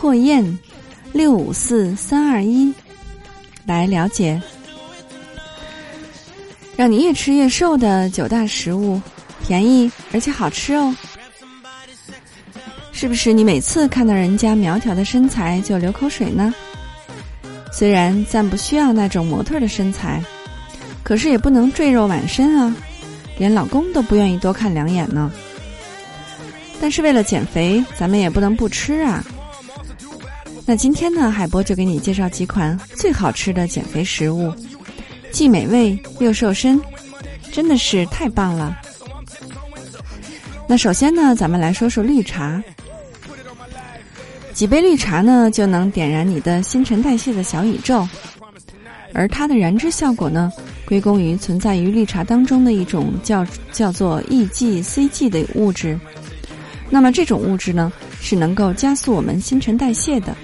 霍燕六五四三二一，来了解。让你越吃越瘦的九大食物，便宜而且好吃哦。是不是你每次看到人家苗条的身材就流口水呢？虽然暂不需要那种模特的身材。可是也不能赘肉满身啊，连老公都不愿意多看两眼呢。但是为了减肥，咱们也不能不吃啊。那今天呢，海波就给你介绍几款最好吃的减肥食物，既美味又瘦身，真的是太棒了。那首先呢，咱们来说说绿茶。几杯绿茶呢，就能点燃你的新陈代谢的小宇宙，而它的燃脂效果呢。归功于存在于绿茶当中的一种叫叫做 EGCG 的物质，那么这种物质呢是能够加速我们新陈代谢的。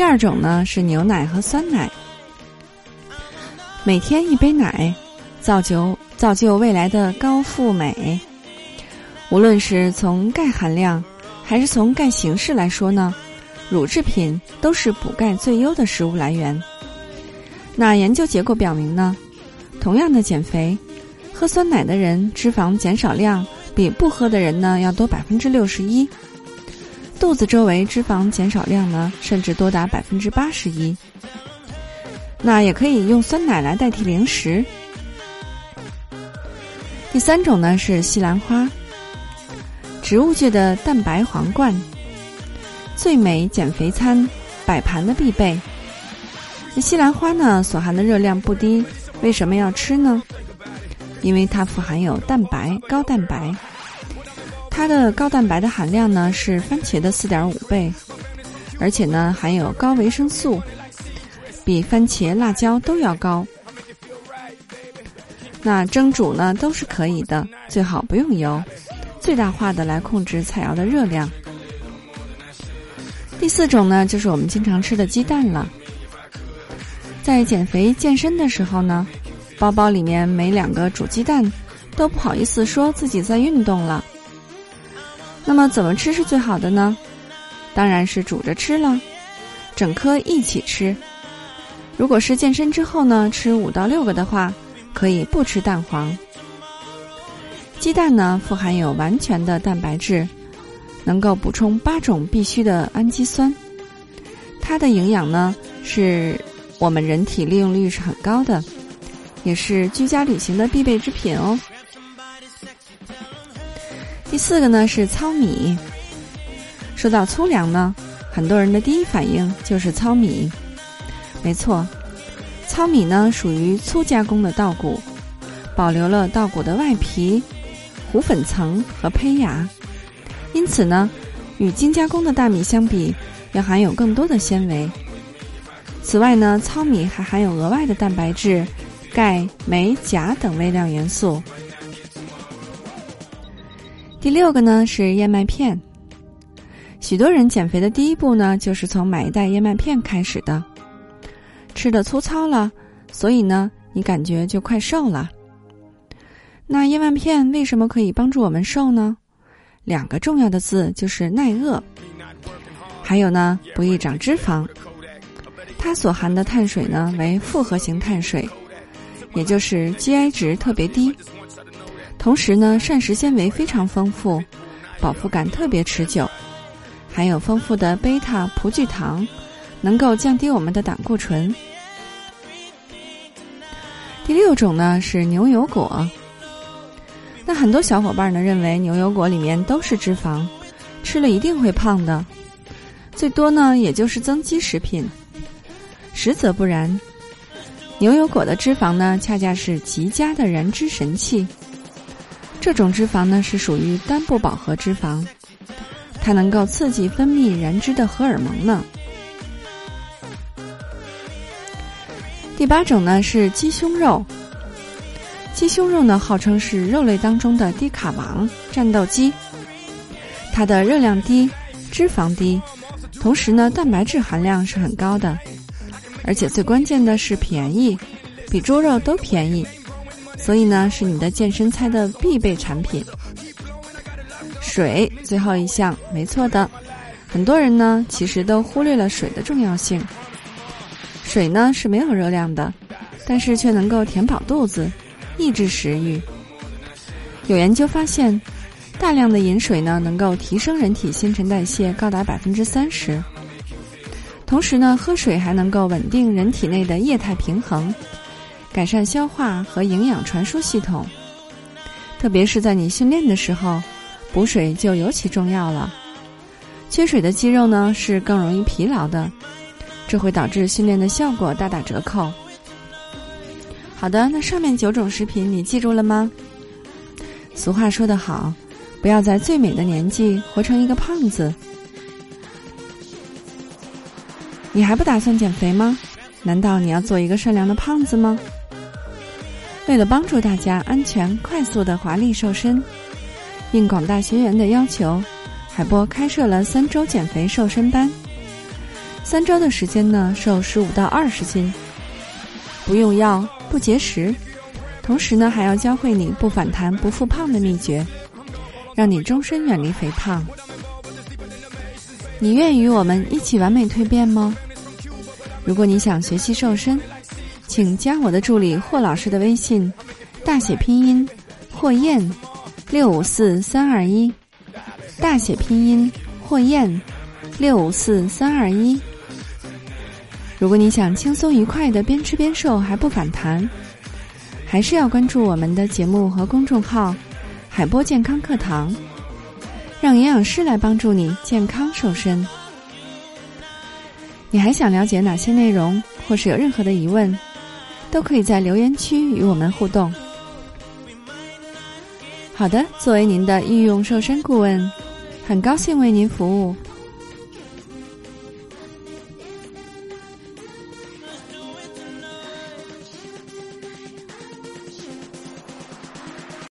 第二种呢是牛奶和酸奶，每天一杯奶，造就造就未来的高富美。无论是从钙含量还是从钙形式来说呢，乳制品都是补钙最优的食物来源。那研究结果表明呢，同样的减肥，喝酸奶的人脂肪减少量比不喝的人呢要多百分之六十一，肚子周围脂肪减少量呢甚至多达百分之八十一。那也可以用酸奶来代替零食。第三种呢是西兰花，植物界的蛋白皇冠，最美减肥餐，摆盘的必备。西兰花呢，所含的热量不低，为什么要吃呢？因为它富含有蛋白，高蛋白。它的高蛋白的含量呢是番茄的四点五倍，而且呢含有高维生素，比番茄、辣椒都要高。那蒸煮呢都是可以的，最好不用油，最大化的来控制菜肴的热量。第四种呢就是我们经常吃的鸡蛋了。在减肥健身的时候呢，包包里面没两个煮鸡蛋，都不好意思说自己在运动了。那么怎么吃是最好的呢？当然是煮着吃了，整颗一起吃。如果是健身之后呢，吃五到六个的话，可以不吃蛋黄。鸡蛋呢，富含有完全的蛋白质，能够补充八种必需的氨基酸。它的营养呢是。我们人体利用率是很高的，也是居家旅行的必备之品哦。四个呢是糙米。说到粗粮呢，很多人的第一反应就是糙米。没错，糙米呢属于粗加工的稻谷，保留了稻谷的外皮、糊粉层和胚芽，因此呢，与精加工的大米相比，要含有更多的纤维。此外呢，糙米还含有额外的蛋白质、钙、镁、钾等微量元素。第六个呢是燕麦片。许多人减肥的第一步呢，就是从买一袋燕麦片开始的。吃的粗糙了，所以呢，你感觉就快瘦了。那燕麦片为什么可以帮助我们瘦呢？两个重要的字就是耐饿，还有呢，不易长脂肪。它所含的碳水呢为复合型碳水，也就是 GI 值特别低。同时呢，膳食纤维非常丰富，饱腹感特别持久，含有丰富的贝塔葡聚糖，能够降低我们的胆固醇。第六种呢是牛油果。那很多小伙伴呢认为牛油果里面都是脂肪，吃了一定会胖的，最多呢也就是增肌食品。实则不然，牛油果的脂肪呢，恰恰是极佳的燃脂神器。这种脂肪呢，是属于单不饱和脂肪，它能够刺激分泌燃脂的荷尔蒙呢。第八种呢是鸡胸肉。鸡胸肉呢号称是肉类当中的低卡王、战斗机。它的热量低，脂肪低，同时呢蛋白质含量是很高的，而且最关键的是便宜，比猪肉都便宜，所以呢是你的健身餐的必备产品。水最后一项没错的，很多人呢其实都忽略了水的重要性。水呢是没有热量的，但是却能够填饱肚子，抑制食欲。有研究发现，大量的饮水呢能够提升人体新陈代谢高达百分之三十。同时呢，喝水还能够稳定人体内的液态平衡，改善消化和营养传输系统。特别是在你训练的时候，补水就尤其重要了。缺水的肌肉呢是更容易疲劳的。这会导致训练的效果大打折扣。好的，那上面九种食品你记住了吗？俗话说得好，不要在最美的年纪活成一个胖子。你还不打算减肥吗？难道你要做一个善良的胖子吗？为了帮助大家安全、快速的华丽瘦身，应广大学员的要求，海波开设了三周减肥瘦身班。三周的时间呢，瘦十五到二十斤，不用药，不节食，同时呢，还要教会你不反弹、不复胖的秘诀，让你终身远离肥胖。你愿与我们一起完美蜕变吗？如果你想学习瘦身，请加我的助理霍老师的微信，大写拼音霍燕六五四三二一，大写拼音霍燕六五四三二一。如果你想轻松愉快的边吃边瘦还不反弹，还是要关注我们的节目和公众号“海波健康课堂”，让营养师来帮助你健康瘦身。你还想了解哪些内容，或是有任何的疑问，都可以在留言区与我们互动。好的，作为您的应用瘦身顾问，很高兴为您服务。